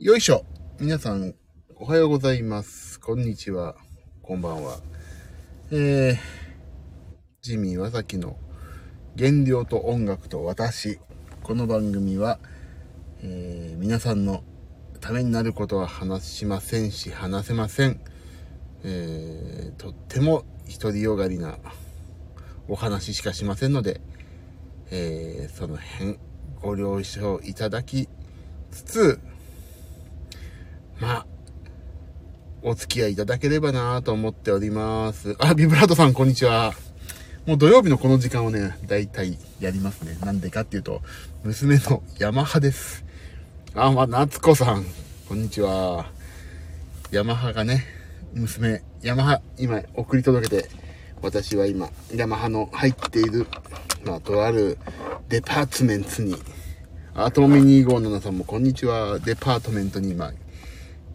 よいしょ。皆さん、おはようございます。こんにちは。こんばんは。えー、ジミー・ワサキの原料と音楽と私。この番組は、えー皆さんのためになることは話しませんし、話せません。えーとっても独りよがりなお話しかしませんので、えーその辺ご了承いただきつつ、まあ、お付き合いいただければなと思っております。あ、ビブラートさん、こんにちは。もう土曜日のこの時間をね、だいたいやりますね。なんでかっていうと、娘のヤマハです。あ、まあ、夏子さん、こんにちは。ヤマハがね、娘、ヤマハ、今、送り届けて、私は今、ヤマハの入っている、まあ、とあるデパートメントに、アートモミ257さんもこんにちは。デパートメントに今、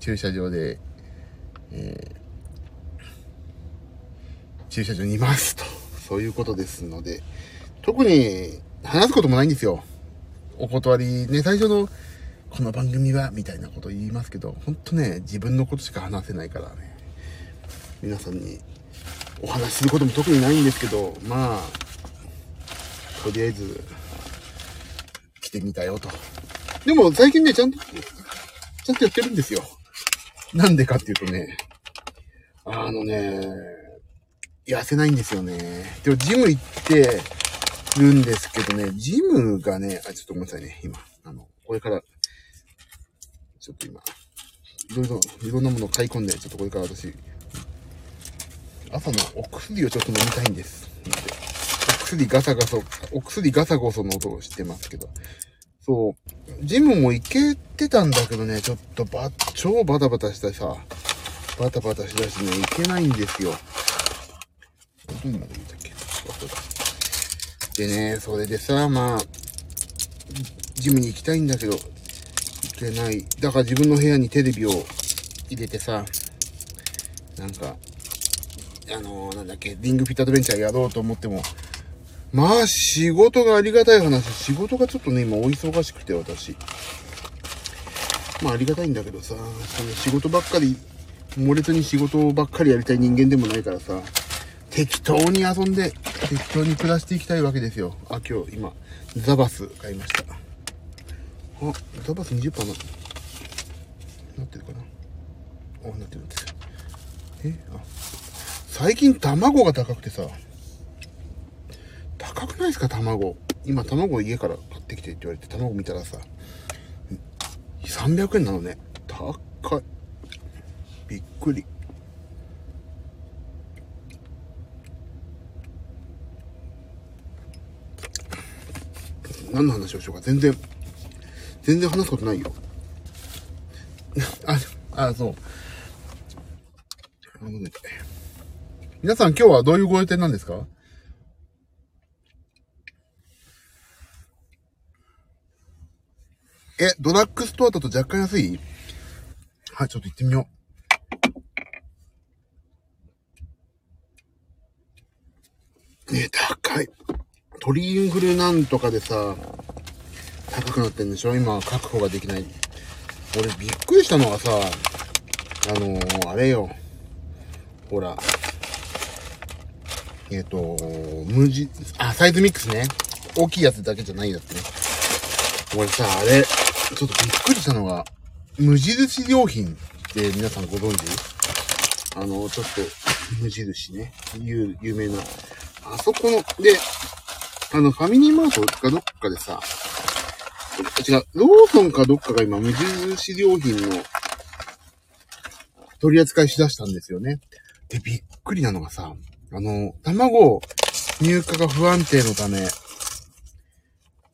駐車場で、えー駐車場にいますと。そういうことですので、特に話すこともないんですよ。お断りね、最初の、この番組は、みたいなこと言いますけど、ほんとね、自分のことしか話せないからね。皆さんにお話しすることも特にないんですけど、まあ、とりあえず、来てみたよと。でも最近ね、ちゃんと、ちゃんとやってるんですよ。なんでかっていうとね、あのね、痩せないんですよね。でもジム行ってるんですけどね、ジムがね、あ、ちょっとごめんなさいね、今。あの、これから、ちょっと今、いろいろ、いろんなものを買い込んで、ちょっとこれから私、朝のお薬をちょっと飲みたいんです。なのでお薬ガサガサ、お薬ガサゴソの音をしてますけど。そう。ジムも行けてたんだけどね、ちょっとば、超バタバタしてさ、バタバタしだしね、行けないんですよ。どんなの言っけ。でね、それでさ、まあ、ジムに行きたいんだけど、行けない。だから自分の部屋にテレビを入れてさ、なんか、あのーなんだっけ、リングフィットアドベンチャーやろうと思っても、まあ、仕事がありがたい話、仕事がちょっとね、今、お忙しくて、私。まあ、ありがたいんだけどさ、その仕事ばっかり、猛烈に仕事ばっかりやりたい人間でもないからさ、適当に遊んで、適当に暮らしていきたいわけですよ。あ、今日、今、ザバス買いました。あ、ザバス20%な、なってるかな？あ、なってるんですよ。えあ、最近卵が高くてさ、高くないですか卵。今卵家から買ってきてって言われて卵見たらさ、300円なのね。高い。びっくり。何の話をしようか。全然、全然話すことないよ。あ、あ、そう。皆さん今日はどういうご予定なんですか？え、ドラッグストアだと若干安い？はい、ちょっと行ってみよう。ね高い。鳥インフルなんとかでさ、高くなってんでしょ？今確保ができない。俺びっくりしたのがさ、あのー、あれよ。ほら。えっ、と、無地、あ、サイズミックスね。大きいやつだけじゃないやつね。俺さ、あれ、ちょっとびっくりしたのが、無印良品って皆さんご存知？あの、ちょっと、無印ね。有、有名な。あそこの、で、あの、ファミリーマートかどっかでさ、違う、ローソンかどっかが今、無印良品の取り扱いしだしたんですよね。で、びっくりなのがさ、あの、卵、入荷が不安定のため、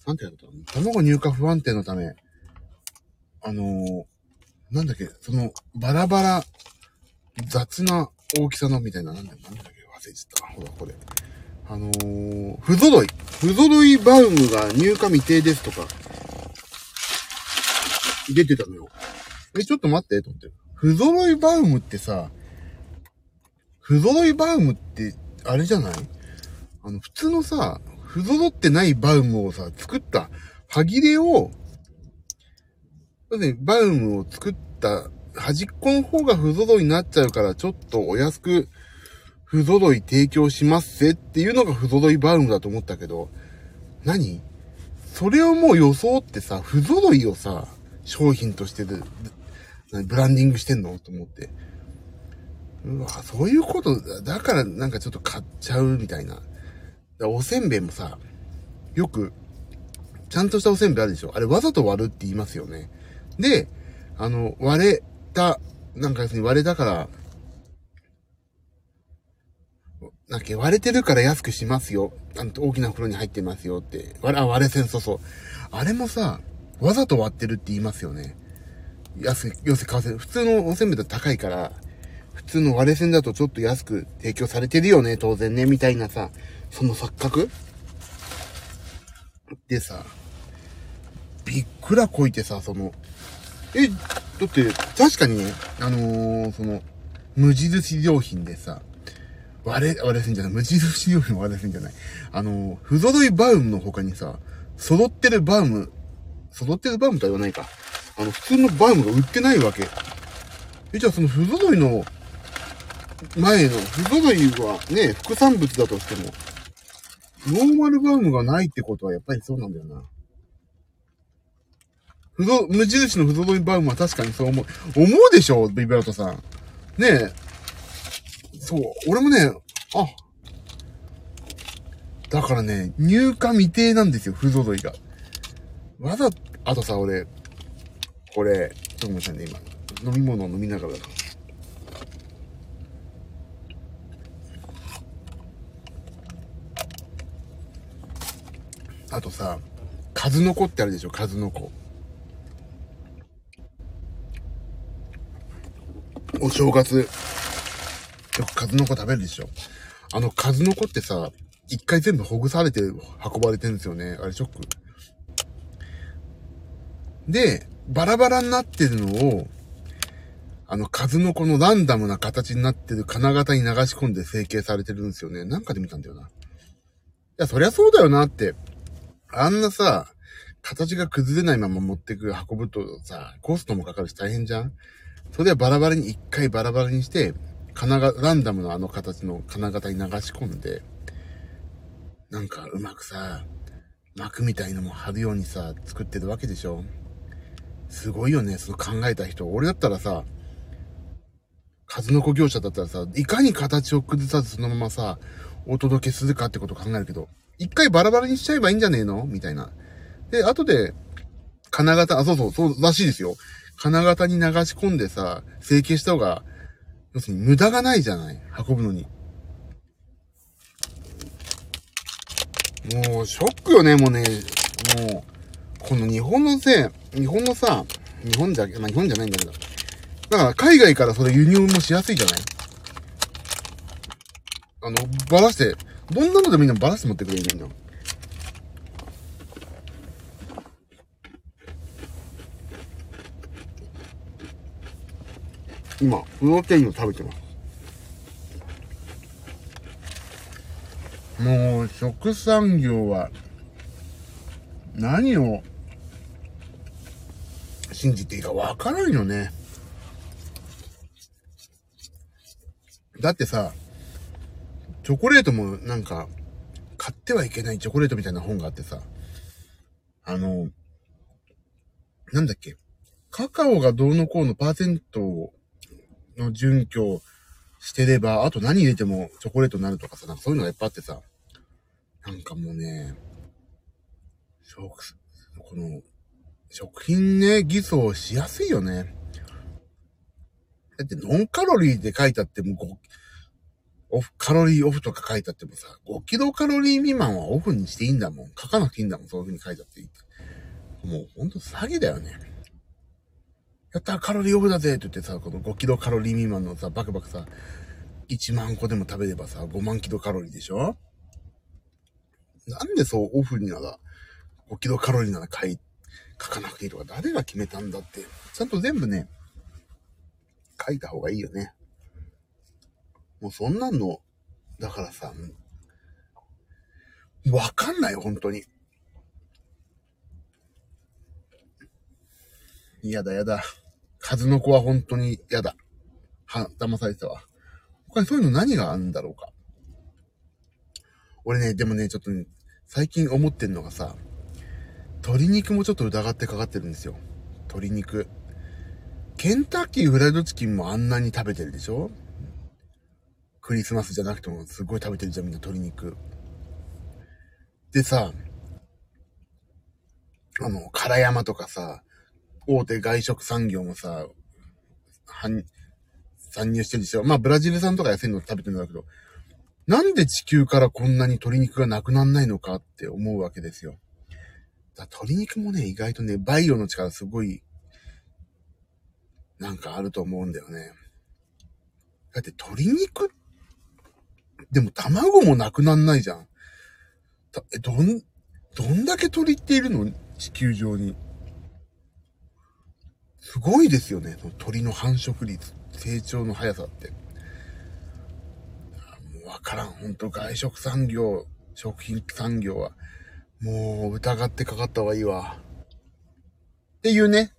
なんてやった卵入荷不安定のため、あの、なんだっけ、その、バラバラ、雑な大きさのみたいな、なんだなんだっけ、忘れちゃった。ほら、これ。あのー、不揃い。不揃いバウムが入荷未定ですとか、出てたのよ。え、ちょっと待って、と思って。不揃いバウムってさ、不揃いバウムって、あれじゃない？あの、普通のさ、不揃ってないバウムをさ、作った歯切れを、要するにバウムを作った端っこの方が不揃いになっちゃうから、ちょっとお安く不揃い提供しますぜっていうのが不揃いバウムだと思ったけど、何？それをもう装ってさ、不揃いをさ、商品としてで、ブランディングしてんの？と思って。うわ、そういうことだ。だからなんかちょっと買っちゃうみたいな。おせんべいもさ、よく、ちゃんとしたおせんべいあるでしょ？あれわざと割るって言いますよね。で、あの、割れた、なんか別に割れたから、なんか割れてるから安くしますよ。あの、大きな袋に入ってますよって。割れ、割れせん、そうそう。あれもさ、わざと割ってるって言いますよね。安く、要するに為替、普通のおせんべいだと高いから、普通の割れ線だとちょっと安く提供されてるよね、当然ね、みたいなさ、その錯覚でさ、びっくらこいてさ、その、え、だって、確かに、あのー、その、無印良品でさ、割れ、割れ線じゃない、無印良品割れ線じゃない。あのー、不揃いバウムの他にさ、揃ってるバウム、揃ってるバウムとは言わないか。あの、普通のバウムが売ってないわけ。え、じゃあその不揃いの前の不揃いはね、副産物だとしても、ノーマルバウムがないってことはやっぱりそうなんだよな。不動、無印の不揃いバウムは確かにそう思う。思うでしょビブラートさん。ねえ。そう。俺もね、あ。だからね、入荷未定なんですよ、不揃いが。わざ、あとさ、俺、これ、ちょっとごめんなさいね、今。飲み物を飲みながらだから。あとさ、数の子ってあるでしょ、数の子。お正月、よく数の子食べるでしょ。あの数の子ってさ、一回全部ほぐされて運ばれてるんですよね。あれショック。で、バラバラになってるのを、あの数の子のランダムな形になってる金型に流し込んで成形されてるんですよね。なんかで見たんだよな。いや、そりゃそうだよなってあんなさ、形が崩れないまま持ってく、運ぶとさ、コストもかかるし大変じゃんそれはバラバラに一回バラバラにして、金が、ランダムのあの形の金型に流し込んで、なんかうまくさ、膜みたいのも貼るようにさ、作ってるわけでしょすごいよね、その考えた人。俺だったらさ、数の子業者だったらさ、いかに形を崩さずそのままさ、お届けするかってことを考えるけど、一回バラバラにしちゃえばいいんじゃねえの？みたいな。で、後で、金型、あ、そうそう、そうらしいですよ。金型に流し込んでさ、成形した方が、要するに無駄がないじゃない運ぶのに。もう、ショックよね、もうね。もう、この日本のせい、日本のさ、日本じゃ、まあ、日本じゃないんだけど。だから、海外からそれ輸入もしやすいじゃない？あの、ばらして、どんなのでもいいのバラして持ってくれるんだよ。今、プロテインを食べてます。もう、食産業は、何を信じていいかわからんよね。だってさ、チョコレートもなんか、買ってはいけないチョコレートみたいな本があってさ、あの、なんだっけ、カカオがどうのこうのパーセントをの準拠してれば、あと何入れてもチョコレートになるとかさ、なんかそういうのがいっぱいあってさ、なんかもうね、食、この、食品ね、偽装しやすいよね。だってノンカロリーで書いてあってもオフ、カロリーオフとか書いてあってもさ、5キロカロリー未満はオフにしていいんだもん。書かなくていいんだもん。そういう風に書いてあっていい。もうほんと詐欺だよね。やったカロリーオフだぜって言ってさ、この5キロカロリー未満のさ、バクバクさ、1万個でも食べればさ、5万キロカロリーでしょ？なんでそうオフになら、5キロカロリーなら書い、書かなくていいとか誰が決めたんだって。ちゃんと全部ね、書いた方がいいよね。もうそんなんの、だからさ、わかんないよ、本当に。嫌だ嫌だ。数の子は本当に嫌だ。は、騙されてたわ。他にそういうの何があるんだろうか。俺ね、でもね、ちょっと、ね、最近思ってんのがさ、鶏肉もちょっと疑ってかかってるんですよ。鶏肉。ケンタッキーフライドチキンもあんなに食べてるでしょ？クリスマスじゃなくてもすごい食べてるじゃん、みんな鶏肉。でさ、あの、唐山とかさ、大手外食産業もさ、参入してるでしょ。まあ、ブラジル産とか安いの食べてるんだけど、なんで地球からこんなに鶏肉がなくなんないのかって思うわけですよ。だ鶏肉もね、意外とね、バイオの力すごい、なんかあると思うんだよね。だって鶏肉、でも卵もなくなんないじゃん。え、どん、どんだけ鳥っているの？地球上に。すごいですよね。その鳥の繁殖率、成長の速さって。もうわからん。本当外食産業、食品産業は、もう疑ってかかった方がいいわ。っていうね。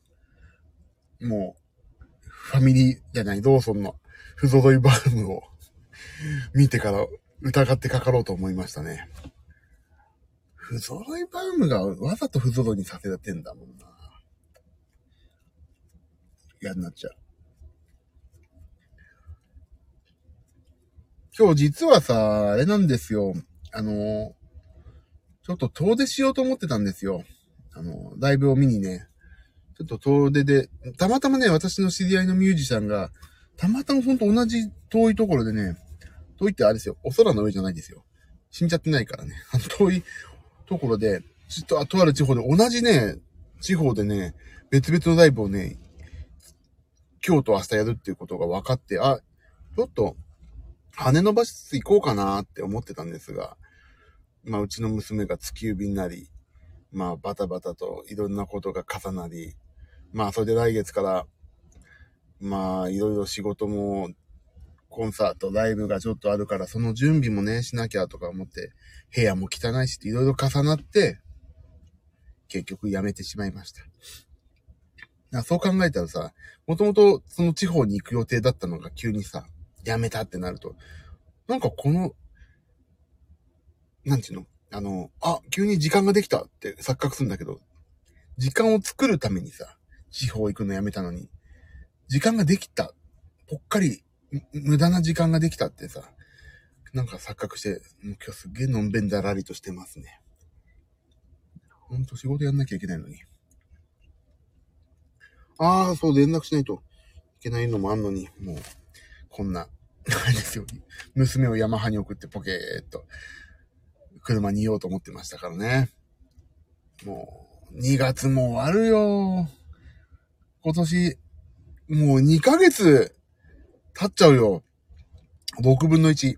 もう、ファミリーじゃない、ローソンの不揃いバームを見てから疑ってかかろうと思いましたね。不揃いバームがわざと不揃いにさせてんだもん。嫌になっちゃう。今日実はさ、あれなんですよ。あの、ちょっと遠出しようと思ってたんですよ。あの、ライブを見にね。ちょっと遠出で、たまたまね、私の知り合いのミュージシャンが、たまたまほんと同じ遠いところでね、遠いってあれですよ。お空の上じゃないですよ。死んじゃってないからね。あ の遠いところで、ちょっと、とある地方で、同じね、地方でね、別々のライブをね、今日と明日やるっていうことが分かって、あ、ちょっと、羽伸ばしつつ行こうかなって思ってたんですが、まあ、うちの娘が突き指になり、まあ、バタバタといろんなことが重なり、まあ、それで来月から、まあ、いろいろ仕事も、コンサート、ライブがちょっとあるから、その準備もね、しなきゃとか思って、部屋も汚いしっていろいろ重なって、結局辞めてしまいました。そう考えたらさ、もともとその地方に行く予定だったのが急にさ、辞めたってなると、なんかこの、なんていうの？あの、あ、急に時間ができたって錯覚するんだけど、時間を作るためにさ、地方行くのやめたのに、時間ができた。ぽっかり、無駄な時間ができたってさ、なんか錯覚して、もう今日すげえのんべんだらりとしてますね。ほんと仕事やんなきゃいけないのに。ああ、そう、連絡しないといけないのもあんのに、もう、こんな、あれですよ。娘をヤマハに送ってポケーっと、車にいようと思ってましたからね。もう、2月も終わるよ。今年、もう2ヶ月経っちゃうよ。6分の1。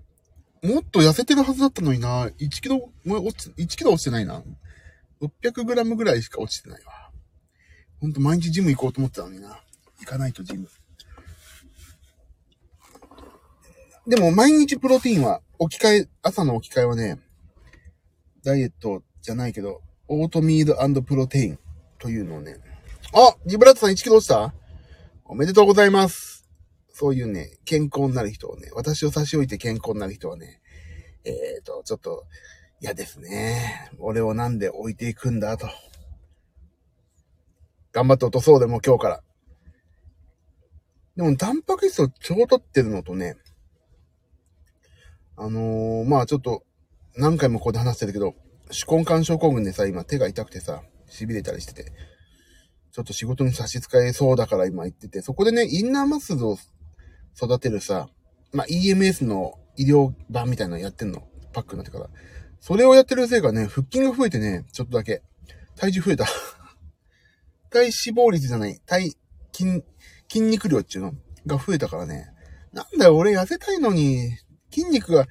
もっと痩せてるはずだったのにな。1キロ、もう落ち、1キロ落ちてないな。600グラムぐらいしか落ちてないわ。ほんと毎日ジム行こうと思ってたのにな。行かないとジム。でも毎日プロテインは、置き換え、朝の置き換えはね、ダイエットじゃないけど、オートミールプロテインというのをね。あジブラットさん1キロ落ちた？おめでとうございます。そういうね、健康になる人をね、私を差し置いて健康になる人はね、えっ、ー、と、ちょっと、嫌ですね。俺をなんで置いていくんだと。頑張って落とそうでも今日から。でも、タンパク質を超取ってるのとね、あのー、まあちょっと、何回もここで話してるけど、手根管症候群でさ、今手が痛くてさ、痺れたりしてて、ちょっと仕事に差し支えそうだから今言ってて、そこでね、インナーマッスルを育てるさ、まあ EMS の医療版みたいなのやってんの。パックになってから。それをやってるせいかね、腹筋が増えてね、ちょっとだけ。体重増えた。体脂肪率じゃない、体、筋、筋肉量っていうの？が増えたからね。なんだよ、俺痩せたいのに、筋肉が、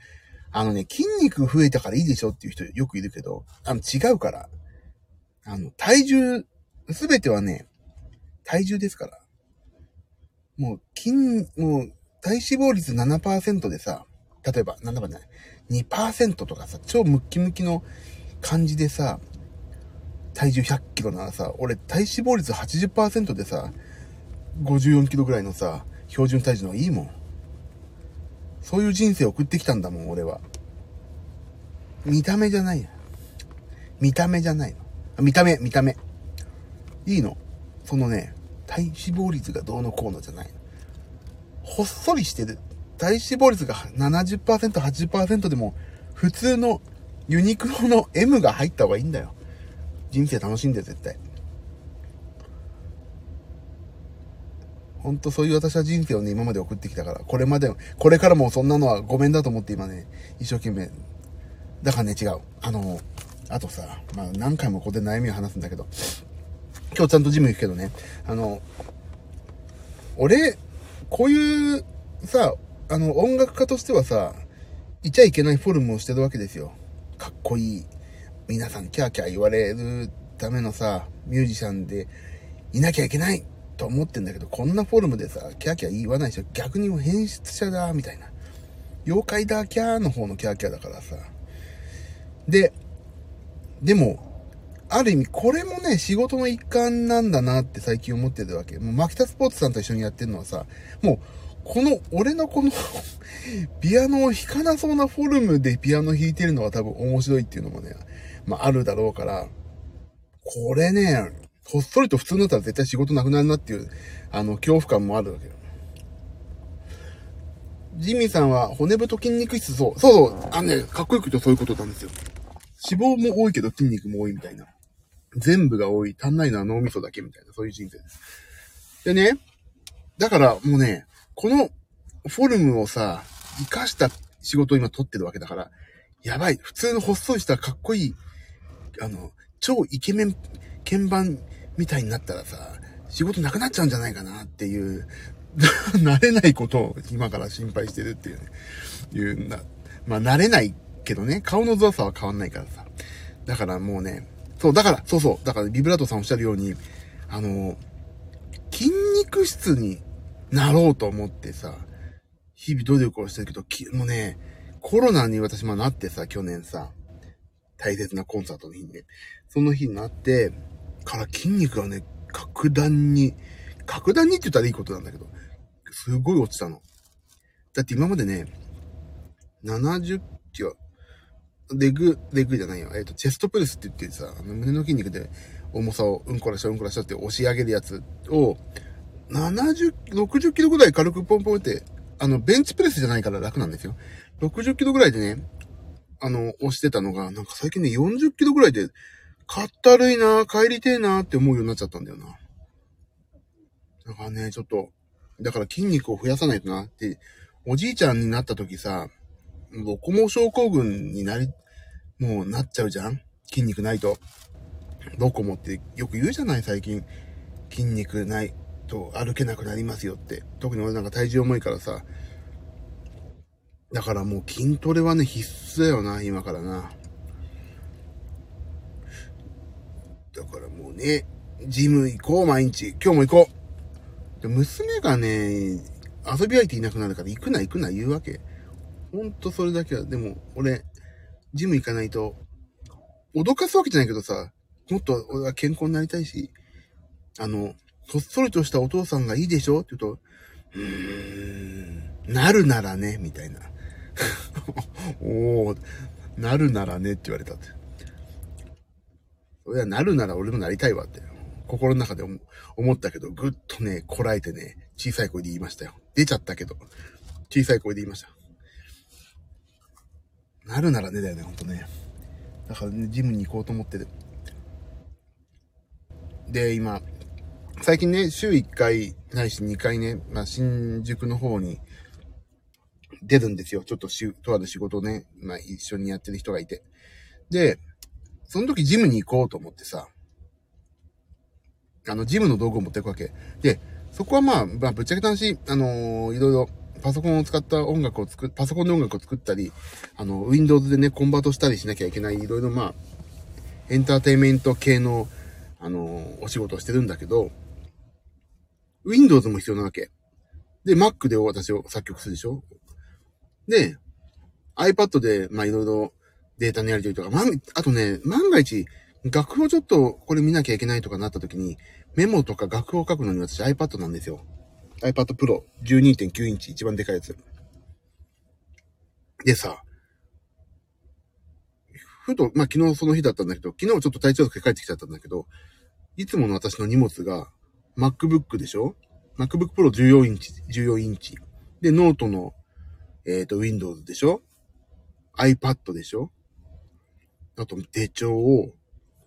あのね、筋肉増えたからいいでしょっていう人よくいるけど、あの、違うから。あの、体重、すべてはね、体重ですから。もう、筋、もう、体脂肪率7%でさ、例えば、なんだかね、2%とかさ、超ムッキムキの感じでさ、体重100キロならさ、俺体脂肪率80%でさ、54キロぐらいのさ、標準体重の方がいいもん。そういう人生を送ってきたんだもん、俺は。見た目じゃない見た目じゃないの。見た目、見た目。いいの。そのね、体脂肪率がどうのこうのじゃない。ほっそりしてる。体脂肪率が70%、80%でも、普通のユニクロの M が入った方がいいんだよ。人生楽しんで絶対。ほんとそういう私は人生をね、今まで送ってきたから、これまで、これからもそんなのはごめんだと思って今ね、一生懸命。だからね、違う。あの、あとさ、まあ何回もここで悩みを話すんだけど、今日ちゃんとジム行くけどね、あの、俺、こういうさ、あの、音楽家としてはさ、いちゃいけないフォルムをしてるわけですよ。かっこいい。皆さんキャーキャー言われるためのさ、ミュージシャンでいなきゃいけないと思ってんだけど、こんなフォルムでさ、キャーキャー言わないでしょ。逆にも変質者だ、みたいな。妖怪だ、キャーの方のキャーキャーだからさ。で、でも、ある意味、これもね、仕事の一環なんだなって最近思ってるわけ。もう、マキタスポーツさんと一緒にやってるのはさ、もう、この、俺のこの ピアノを弾かなそうなフォルムでピアノ弾いてるのは多分面白いっていうのもね、まあ、あるだろうから、これね、ほっそりと普通になったら絶対仕事なくなるなっていう、あの、恐怖感もあるわけよ。ジミーさんは骨太筋肉質、そう、そうそう、あのね、かっこよく言うとそういうことなんですよ。脂肪も多いけど筋肉も多いみたいな。全部が多い、足んないのは脳みそだけみたいな、そういう人生です。でね、だからもうね、このフォルムをさ、活かした仕事を今取ってるわけだから、やばい。普通のほっそりしたかっこいい、あの、超イケメン鍵盤みたいになったらさ、仕事なくなっちゃうんじゃないかなっていう、慣れないことを今から心配してるっていうね、いうな、まあ慣れないけどね、顔のゾワさは変わんないからさ。だからもうね、そう、だから、そうそう、だからビブラートさんおっしゃるように、あの、筋肉質になろうと思ってさ、日々努力をしてるけど、きもうね、コロナに私もなってさ、去年さ、大切なコンサートの日にね、その日になって、から筋肉がね、格段に、格段にって言ったらいいことなんだけど、すごい落ちたの。だって今までね、70キロ、レグ、レグじゃないよ。えっ、ー、と、チェストプレスって言ってさ、あの胸の筋肉で重さをうんこらしょうんこらしょって押し上げるやつを、70、60キロぐらい軽くポンポンって、あの、ベンチプレスじゃないから楽なんですよ。60キロぐらいでね、あの、押してたのが、なんか最近ね、40キロぐらいで、かったるいな帰りてえなって思うようになっちゃったんだよな。だからね、ちょっと、だから筋肉を増やさないとなって、おじいちゃんになった時さ、ロコモ症候群になり、もうなっちゃうじゃん？筋肉ないと。ロコモってよく言うじゃない？最近。筋肉ないと歩けなくなりますよって。特に俺なんか体重重いからさ。だからもう筋トレはね、必須だよな、今からな。だからもうね、ジム行こう、毎日。今日も行こう。で、娘がね、遊び相手いなくなるから行くな行くな言うわけ。ほんとそれだけは、でも、俺、ジム行かないと、脅かすわけじゃないけどさ、もっと俺は健康になりたいし、あの、そっそりとしたお父さんがいいでしょ？って言うと、うーん、なるならね、みたいな。おー、なるならねって言われたって。それはなるなら俺もなりたいわって。心の中で思ったけど、ぐっとね、こらえてね、小さい声で言いましたよ。出ちゃったけど、小さい声で言いました。なるならねだよね、ほんとね。だからね、ジムに行こうと思ってる。で、今、最近ね、週1回、ないし2回ね、まあ、新宿の方に出るんですよ。ちょっとし、とある仕事をね、ま、一緒にやってる人がいて。で、その時ジムに行こうと思ってさ、あの、ジムの道具を持っていくわけ。で、そこはまあ、まあ、ぶっちゃけた話、あのー、いろいろパソコンを使った音楽を作パソコンで音楽を作ったり、あの、Windows でね、コンバートしたりしなきゃいけない、いろいろまあ、エンターテイメント系の、あの、お仕事をしてるんだけど、Windows も必要なわけ。で、Mac で私を作曲するでしょ？で、iPad で、まいろいろデータのやり取りとか、ま、あとね、万が一、楽譜をちょっとこれ見なきゃいけないとかなった時に、メモとか楽譜を書くのに私 iPad なんですよ。iPad Pro 12.9インチ一番でかいやつ。でさ、ふと、まあ、昨日その日だったんだけど、昨日ちょっと体調け帰ってきちゃったんだけど、いつもの私の荷物が MacBook でしょ ?MacBook Pro 14インチ、14インチ。で、ノートの、えっ、ー、と、Windows でしょ ?iPad でしょ？あと、手帳を、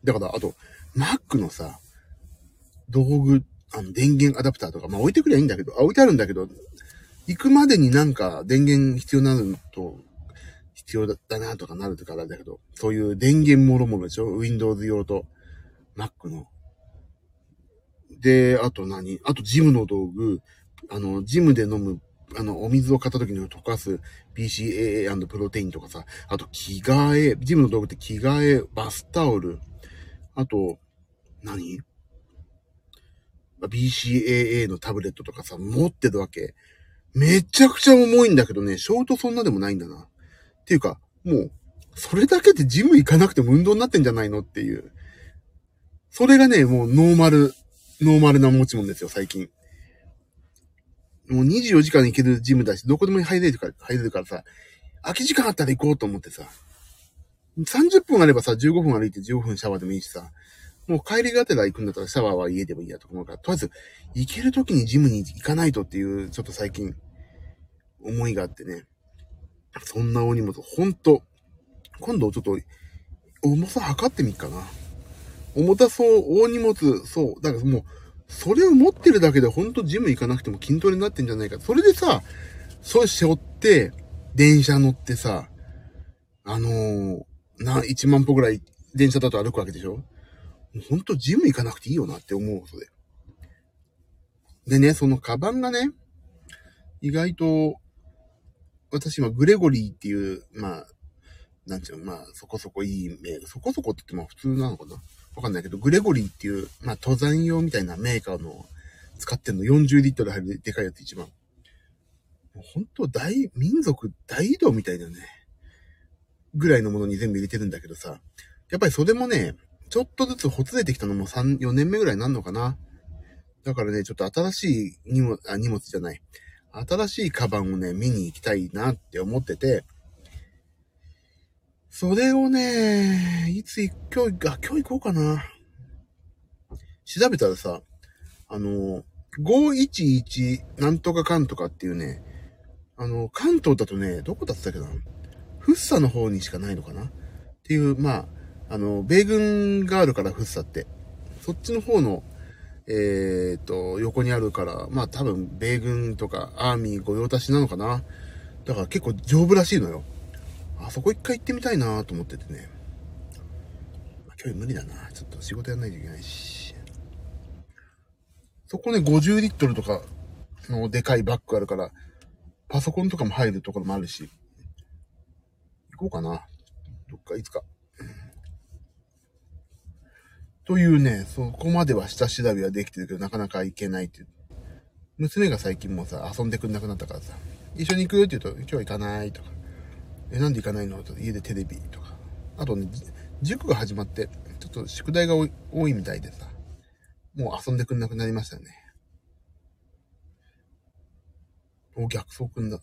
だから、あと、Mac のさ、道具、あの、電源アダプターとか、まあ置いてくりゃいいんだけど、あ、置いてあるんだけど、行くまでになんか電源必要なのと、必要だったなとかなるとからだけど、そういう電源もろもろでしょ ?Windows 用と Mac の。で、あと何？あとジムの道具、あの、ジムで飲む、あの、お水を買った時に溶かす BCAA& プロテインとかさ、あと着替え、ジムの道具って着替え、バスタオル、あと、何 ?BCAA のタブレットとかさ、持ってるわけ。めちゃくちゃ重いんだけどね、ショートそんなでもないんだな。っていうか、もう、それだけでジム行かなくても運動になってんじゃないのっていう。それがね、もうノーマル、ノーマルな持ち物ですよ、最近。もう24時間行けるジムだし、どこでも入れるから、入れるからさ、空き時間あったら行こうと思ってさ、30分あればさ、15分歩いて15分シャワーでもいいしさ、もう帰りがてら行くんだったらシャワーは家でもいいやと思うから、とりあえず、行ける時にジムに行かないとっていう、ちょっと最近、思いがあってね。そんな大荷物、ほんと、今度ちょっと、重さ測ってみっかな。重たそう、大荷物、そう。だからもう、それを持ってるだけでほんとジム行かなくても筋トレになってんじゃないか。それでさ、それ背負って、電車乗ってさ、あのー、な、1万歩ぐらい電車だと歩くわけでしょ？ほんとジム行かなくていいよなって思う、それ。でね、そのカバンがね、意外と、私今グレゴリーっていう、まあ、なんちゅうの、まあ、そこそこいいメーカー、そこそこって言っても普通なのかな？わかんないけど、グレゴリーっていう、まあ、登山用みたいなメーカーの使ってんの40リットル入るでかいやつ一番。本当大、民族大移動みたいだね。ぐらいのものに全部入れてるんだけどさ。やっぱりそれもね、ちょっとずつほつれてきたのも3、4年目ぐらいになるのかな。だからね、ちょっと新しい荷物、あ、荷物じゃない。新しいカバンをね、見に行きたいなって思ってて、それをね、いつ、今日、あ、今日行こうかな。調べたらさ、あの、511なんとかかんとかっていうね、あの、関東だとね、どこだったっけなフッサの方にしかないのかなっていう、まあ、あの、米軍があるからフッサって。そっちの方の、えー、っと、横にあるから、まあ多分、米軍とかアーミー御用達なのかなだから結構丈夫らしいのよ。あそこ一回行ってみたいなと思っててね。今日無理だな。ちょっと仕事やんないといけないし。そこね、50リットルとかのでかいバッグあるから、パソコンとかも入るところもあるし、行こうかな。どっかいつか。というね、そこまでは下調べはできてるけど、なかなか行けないっていう。娘が最近もさ、遊んでくんなくなったからさ、一緒に行くって言うと、今日は行かないとか。え、なんで行かないの？と家でテレビとか。あとね、塾が始まって、ちょっと宿題が多いみたいでさ、もう遊んでくんなくなりましたね。お、逆走くんだ。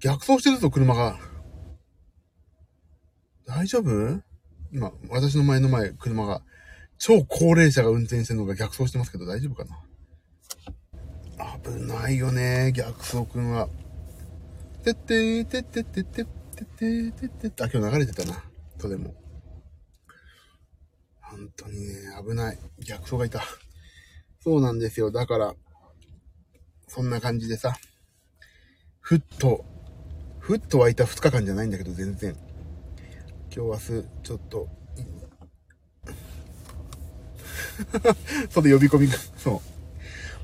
逆走してるぞ、車が。大丈夫？今、私の前の前、車が、超高齢者が運転してるのが逆走してますけど大丈夫かな？危ないよね、逆走くんは。てってーてってってってててててて、あ、今日流れてたな。とでも。本当にね、危ない。逆走がいた。そうなんですよ。だから、そんな感じでさ、ふっと、ふっと湧いた2日間じゃないんだけど、全然。今日明日、ちょっと、それ呼び込みが、そ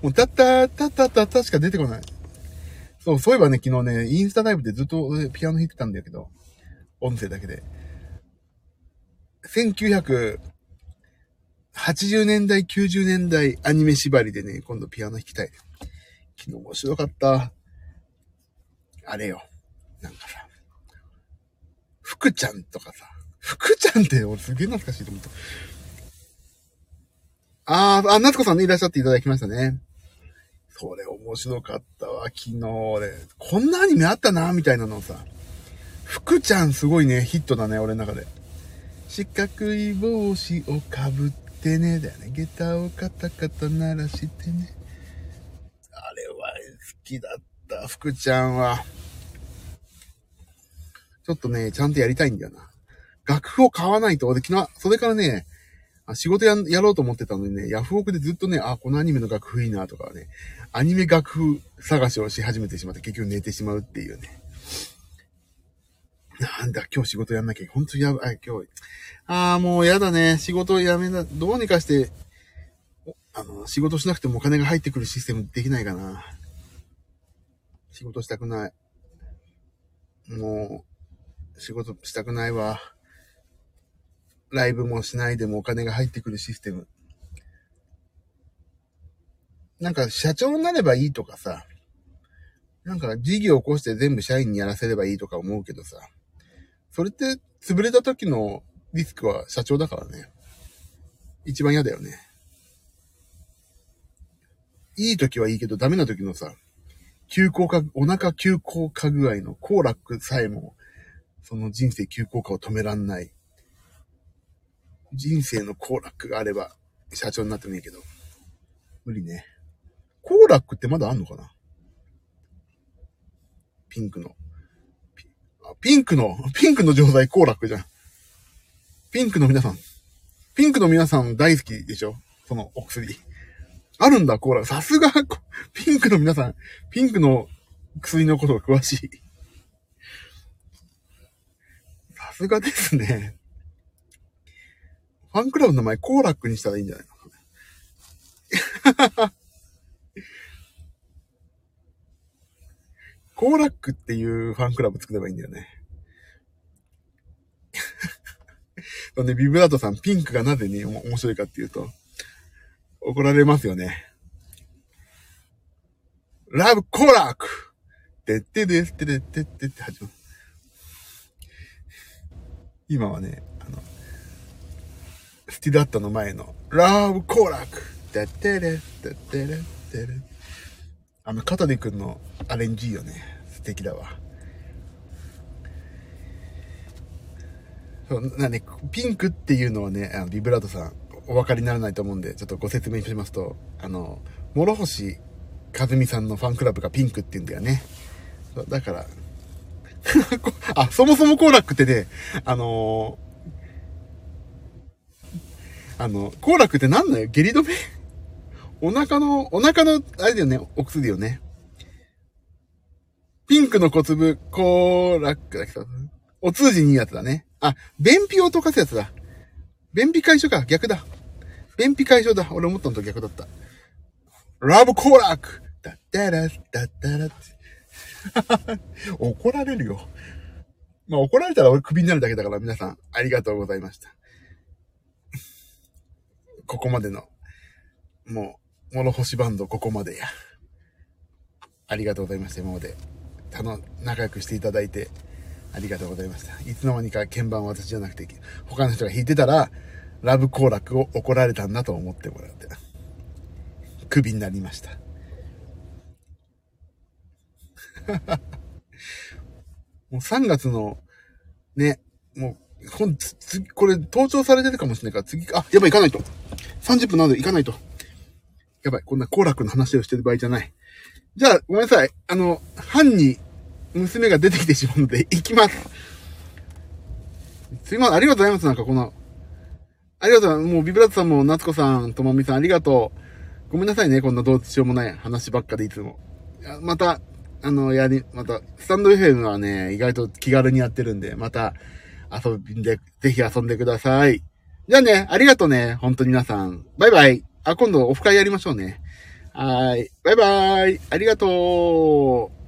う。もう、たったたったたったしか出てこない。そう、そういえばね、昨日ね、インスタライブでずっとピアノ弾いてたんだけど、音声だけで。1980年代、90年代アニメ縛りでね、今度ピアノ弾きたい。昨日面白かった。あれよ。なんかさ、福ちゃんとかさ、福ちゃんって俺すげえ懐かしいと思った。あー、あ、夏子さんね、いらっしゃっていただきましたね。それ面白かったわ、昨日俺。こんなアニメあったな、みたいなのさ。福ちゃんすごいね、ヒットだね、俺の中で。四角い帽子をかぶってね、だよね。下駄をカタカタ鳴らしてね。あれは好きだった、福ちゃんは。ちょっとね、ちゃんとやりたいんだよな。楽譜を買わないと、俺昨日、それからね、あ仕事ややろうと思ってたのにね、ヤフオクでずっとね、あ、このアニメの楽譜いいなとかね、アニメ楽譜探しをし始めてしまって、結局寝てしまうっていうね。なんだ、今日仕事やんなきゃ、ほんとやばい、今日。ああ、もうやだね。仕事やめな、どうにかして、あの、仕事しなくてもお金が入ってくるシステムできないかな。仕事したくない。もう、仕事したくないわ。ライブもしないでもお金が入ってくるシステム。なんか社長になればいいとかさ、なんか事業を起こして全部社員にやらせればいいとか思うけどさ、それって潰れた時のリスクは社長だからね。一番嫌だよね。いい時はいいけどダメな時のさ、急降下、お腹急降下具合の行楽さえも、その人生急降下を止めらんない。人生の行楽があれば、社長になってもいいけど。無理ね。行楽ってまだあんのかな？ピンクの。ピンクの、ピンクの 錠剤行楽じゃん。ピンクの皆さん。ピンクの皆さん大好きでしょ？そのお薬。あるんだ、コーラ。さすが、ピンクの皆さん、ピンクの薬のことが詳しい。さすがですね。ファンクラブの名前、コーラックにしたらいいんじゃないの？コーラックっていうファンクラブ作ればいいんだよね。そうね、ビブラートさん、ピンクがなぜね、面白いかっていうと、怒られますよね。ラブコーラックてってでってでってってって始まる。今はね、スティダットの前の、ラブコーラックてってれてってれてれ。あの、カタリ君のアレンジよね。素敵だわ。そう、なね、ピンクっていうのはね、あのビブラートさん、お分かりにならないと思うんで、ちょっとご説明しますと、あの、諸星和美さんのファンクラブがピンクって言うんだよね。そうだから、あ、そもそもコーラックってね、あのあの、コーラックって何だよ？下痢止め？お腹の、お腹の、あれだよね、お薬だよね。ピンクの小粒、コーラックだけ？ど、お通じにいいやつだね。あ、便秘を溶かすやつだ。便秘解消か、逆だ。便秘解消だ。俺思ったのと逆だった。ラブコーラックだったら、だったらって。怒られるよ。まあ怒られたら俺クビになるだけだから皆さんありがとうございました。ここまでの、もう、諸星バンドここまでや。ありがとうございました。今まで、たの、仲良くしていただいて、ありがとうございました。いつの間にか鍵盤は私じゃなくて、他の人が弾いてたら、ラブコーラクを怒られたんだと思ってもらって、クビになりました。もう3月の、ね、もう、ほん、つ、次、これ、盗聴されてるかもしれないから、次、あ、やばい、行かないと。30分なので行かないと。やばい、こんなコーラクの話をしてる場合じゃない。じゃあ、ごめんなさい。あの、班に娘が出てきてしまうので、行きます。すいません、ありがとうございます。なんかこの、ありがとうございます。もうビブラットさんも、夏子さん、ともみさん、ありがとう。ごめんなさいね、こんなどうしようもない話ばっかでいつも。また、あの、やり、また、スタンド FM はね、意外と気軽にやってるんで、また、遊びで、ぜひ遊んでください。じゃあね、ありがとね、本当に皆さん。バイバイ。あ、今度オフ会やりましょうね。はい。バイバイ。ありがとう。